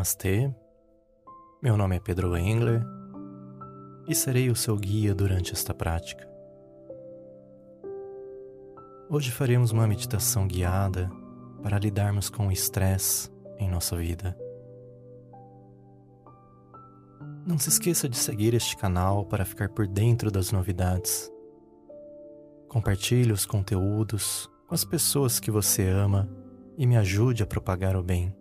Namastê, meu nome é Pedro Engler e serei o seu guia durante esta prática. Hoje faremos uma meditação guiada para lidarmos com o estresse em nossa vida. Não se esqueça de seguir este canal para ficar por dentro das novidades. Compartilhe os conteúdos com as pessoas que você ama e me ajude a propagar o bem.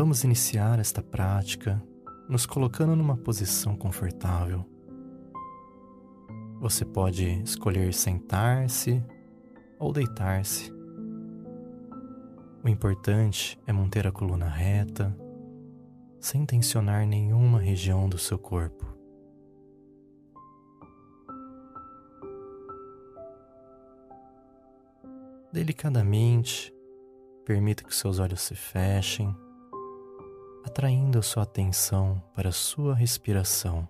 Vamos iniciar esta prática nos colocando numa posição confortável. Você pode escolher sentar-se ou deitar-se. O importante é manter a coluna reta, sem tensionar nenhuma região do seu corpo. Delicadamente, permita que seus olhos se fechem atraindo a sua atenção para a sua respiração.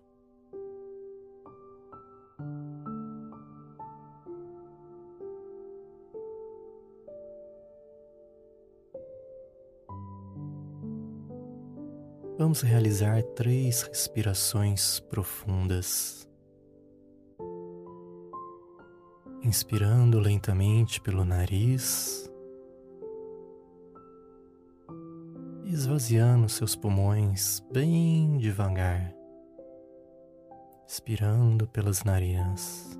Vamos realizar três respirações profundas. Inspirando lentamente pelo nariz esvaziando seus pulmões bem devagar, expirando pelas narinas.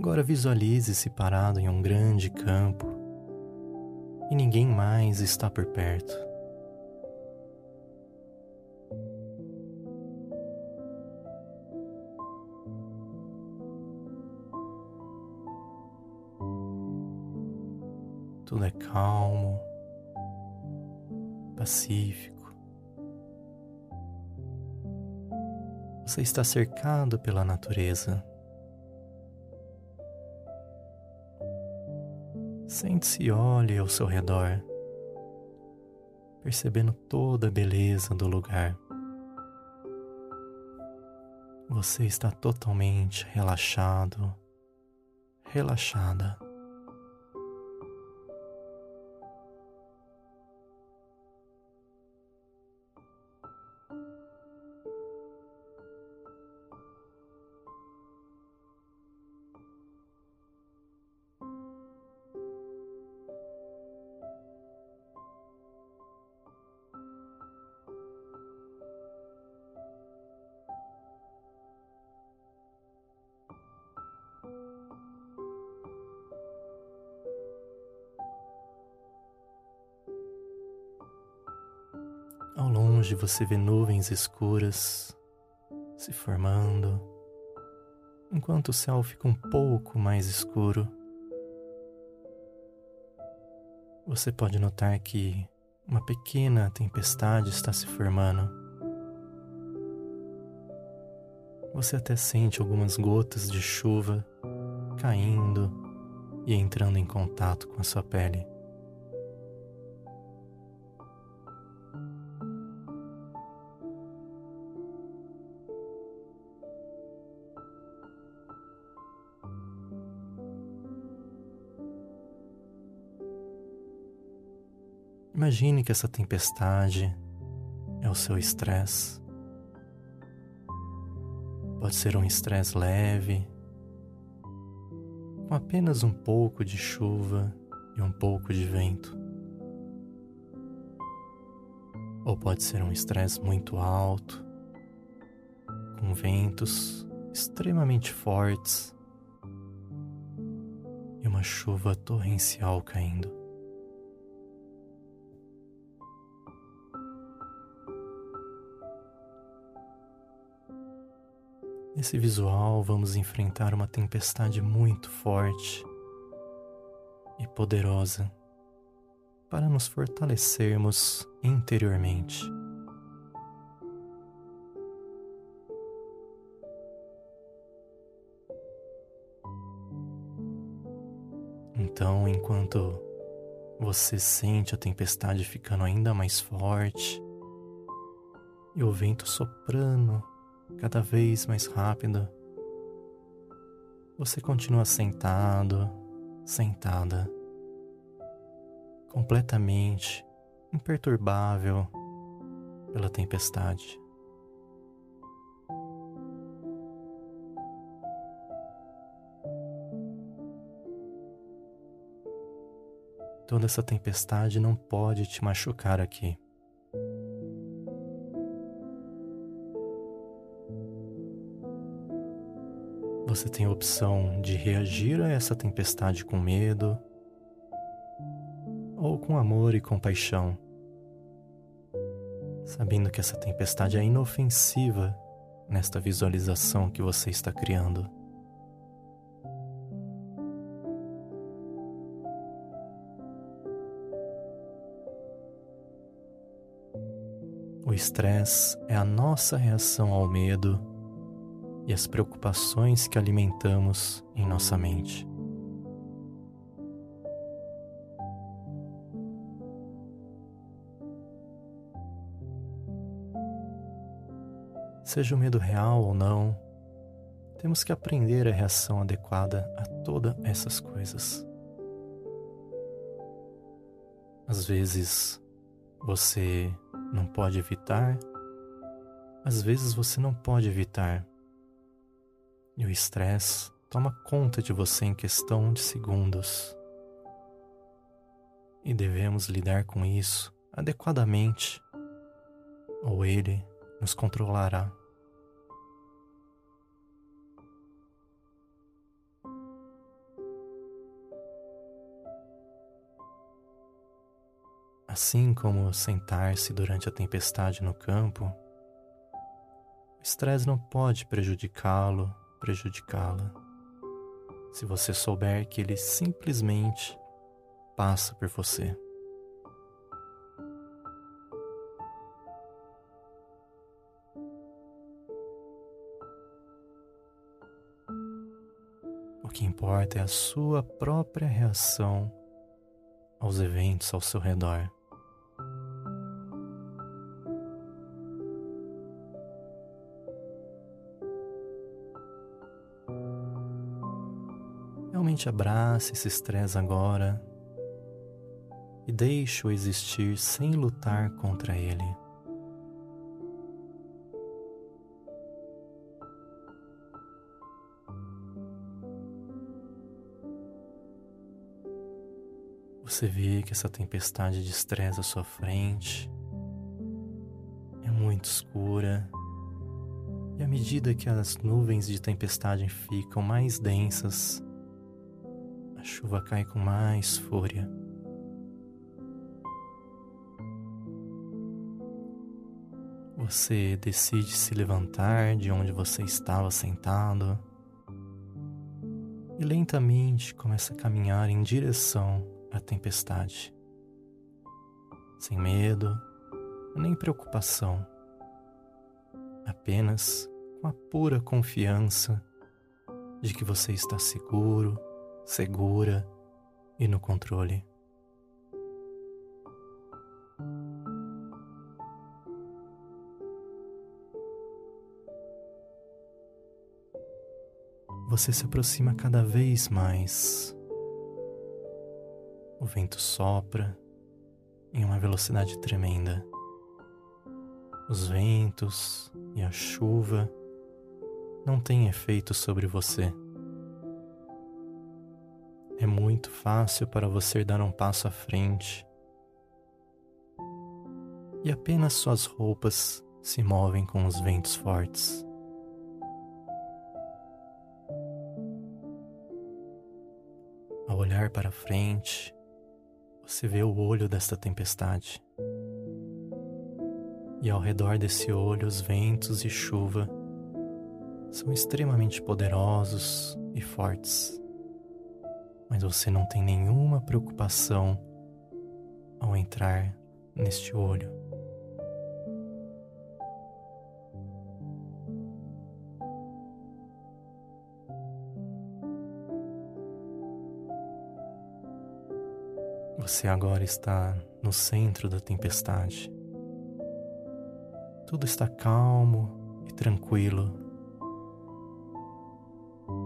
Agora visualize-se parado em um grande campo e ninguém mais está por perto. Tudo é calmo, pacífico. Você está cercado pela natureza. Sente-se e olhe ao seu redor, percebendo toda a beleza do lugar. Você está totalmente relaxado, relaxada. Longe você vê nuvens escuras se formando, enquanto o céu fica um pouco mais escuro. Você pode notar que uma pequena tempestade está se formando. Você até sente algumas gotas de chuva caindo e entrando em contato com a sua pele. Imagine que essa tempestade é o seu estresse. Pode ser um estresse leve, com apenas um pouco de chuva e um pouco de vento. Ou pode ser um estresse muito alto, com ventos extremamente fortes e uma chuva torrencial caindo. Nesse visual, vamos enfrentar uma tempestade muito forte e poderosa para nos fortalecermos interiormente. Então, enquanto você sente a tempestade ficando ainda mais forte e o vento soprando cada vez mais rápido, você continua sentado, sentada, completamente imperturbável pela tempestade. Toda essa tempestade não pode te machucar aqui. Você tem a opção de reagir a essa tempestade com medo ou com amor e compaixão, sabendo que essa tempestade é inofensiva nesta visualização que você está criando. O estresse é a nossa reação ao medo e as preocupações que alimentamos em nossa mente. Seja o medo real ou não, temos que aprender a reação adequada a todas essas coisas. Às vezes, você não pode evitar, às vezes você não pode evitar. E o estresse toma conta de você em questão de segundos. E devemos lidar com isso adequadamente, ou ele nos controlará. Assim como sentar-se durante a tempestade no campo, o estresse não pode prejudicá-lo, prejudicá-la, se você souber que ele simplesmente passa por você. O que importa é a sua própria reação aos eventos ao seu redor. Realmente abrace esse estresse agora e deixe-o existir sem lutar contra ele. Você vê que essa tempestade de estresse à sua frente é muito escura. E à medida que as nuvens de tempestade ficam mais densas, a chuva cai com mais fúria. Você decide se levantar de onde você estava sentado e lentamente começa a caminhar em direção à tempestade, sem medo nem preocupação, apenas com a pura confiança de que você está seguro segura e no controle. Você se aproxima cada vez mais. O vento sopra em uma velocidade tremenda. Os ventos e a chuva não têm efeito sobre você. É muito fácil para você dar um passo à frente e apenas suas roupas se movem com os ventos fortes. Ao olhar para frente, você vê o olho desta tempestade. E ao redor desse olho, os ventos e chuva são extremamente poderosos e fortes, mas você não tem nenhuma preocupação ao entrar neste olho. Você agora está no centro da tempestade. Tudo está calmo e tranquilo.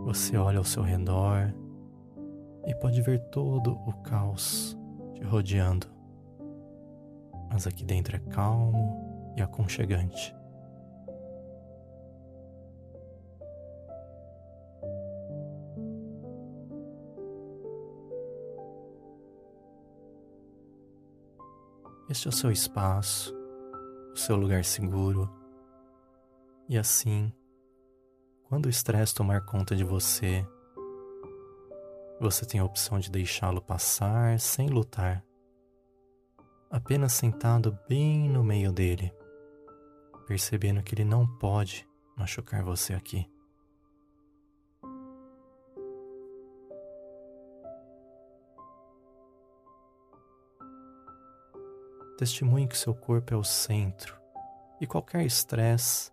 Você olha ao seu redor e pode ver todo o caos te rodeando. Mas aqui dentro é calmo e aconchegante. Este é o seu espaço, o seu lugar seguro. E assim, quando o estresse tomar conta de você, você tem a opção de deixá-lo passar sem lutar, apenas sentado bem no meio dele, percebendo que ele não pode machucar você aqui. Testemunhe que seu corpo é o centro e qualquer estresse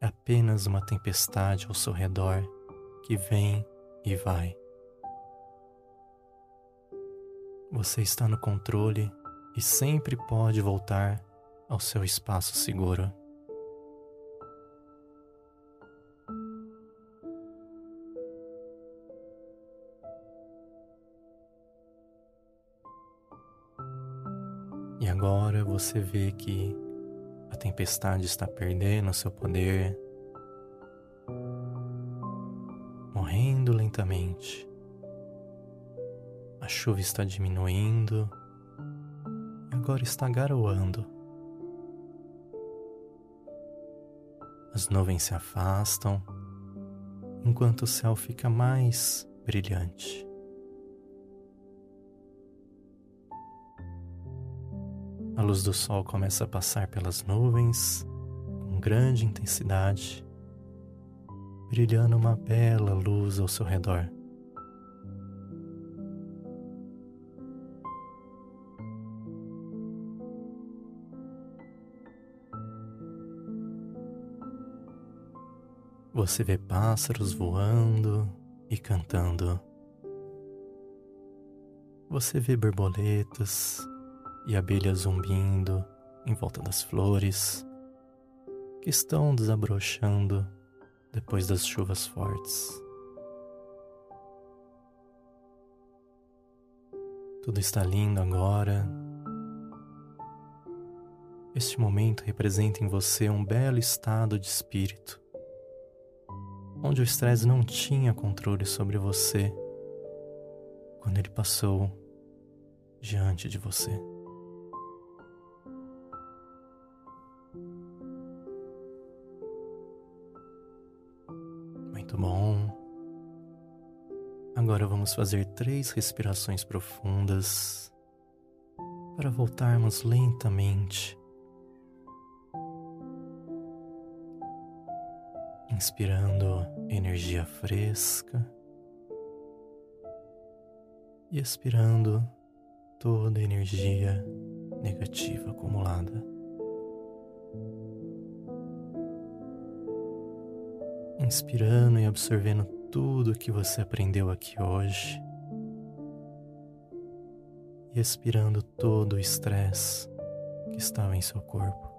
é apenas uma tempestade ao seu redor que vem e vai. Você está no controle e sempre pode voltar ao seu espaço seguro. E agora você vê que a tempestade está perdendo seu poder, morrendo lentamente. A chuva está diminuindo e agora está garoando. As nuvens se afastam enquanto o céu fica mais brilhante. A luz do sol começa a passar pelas nuvens com grande intensidade, brilhando uma bela luz ao seu redor. Você vê pássaros voando e cantando. Você vê borboletas e abelhas zumbindo em volta das flores que estão desabrochando depois das chuvas fortes. Tudo está lindo agora. Este momento representa em você um belo estado de espírito, onde o estresse não tinha controle sobre você quando ele passou diante de você. Muito bom. Agora vamos fazer três respirações profundas para voltarmos lentamente. Inspirando energia fresca e expirando toda energia negativa acumulada. inspirando e absorvendo tudo que você aprendeu aqui hoje e expirando todo o estresse que estava em seu corpo.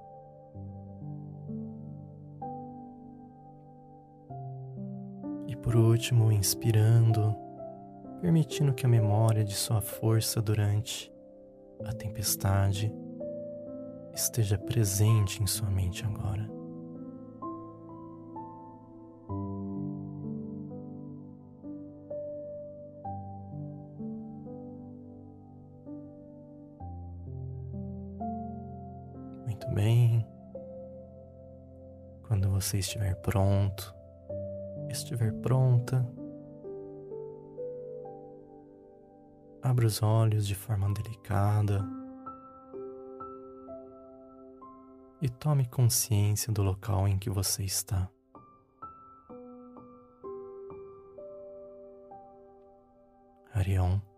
Por último, inspirando, permitindo que a memória de sua força durante a tempestade esteja presente em sua mente agora. bem. Quando você estiver pronto, estiver pronta, abra os olhos de forma delicada e tome consciência do local em que você está. Arião.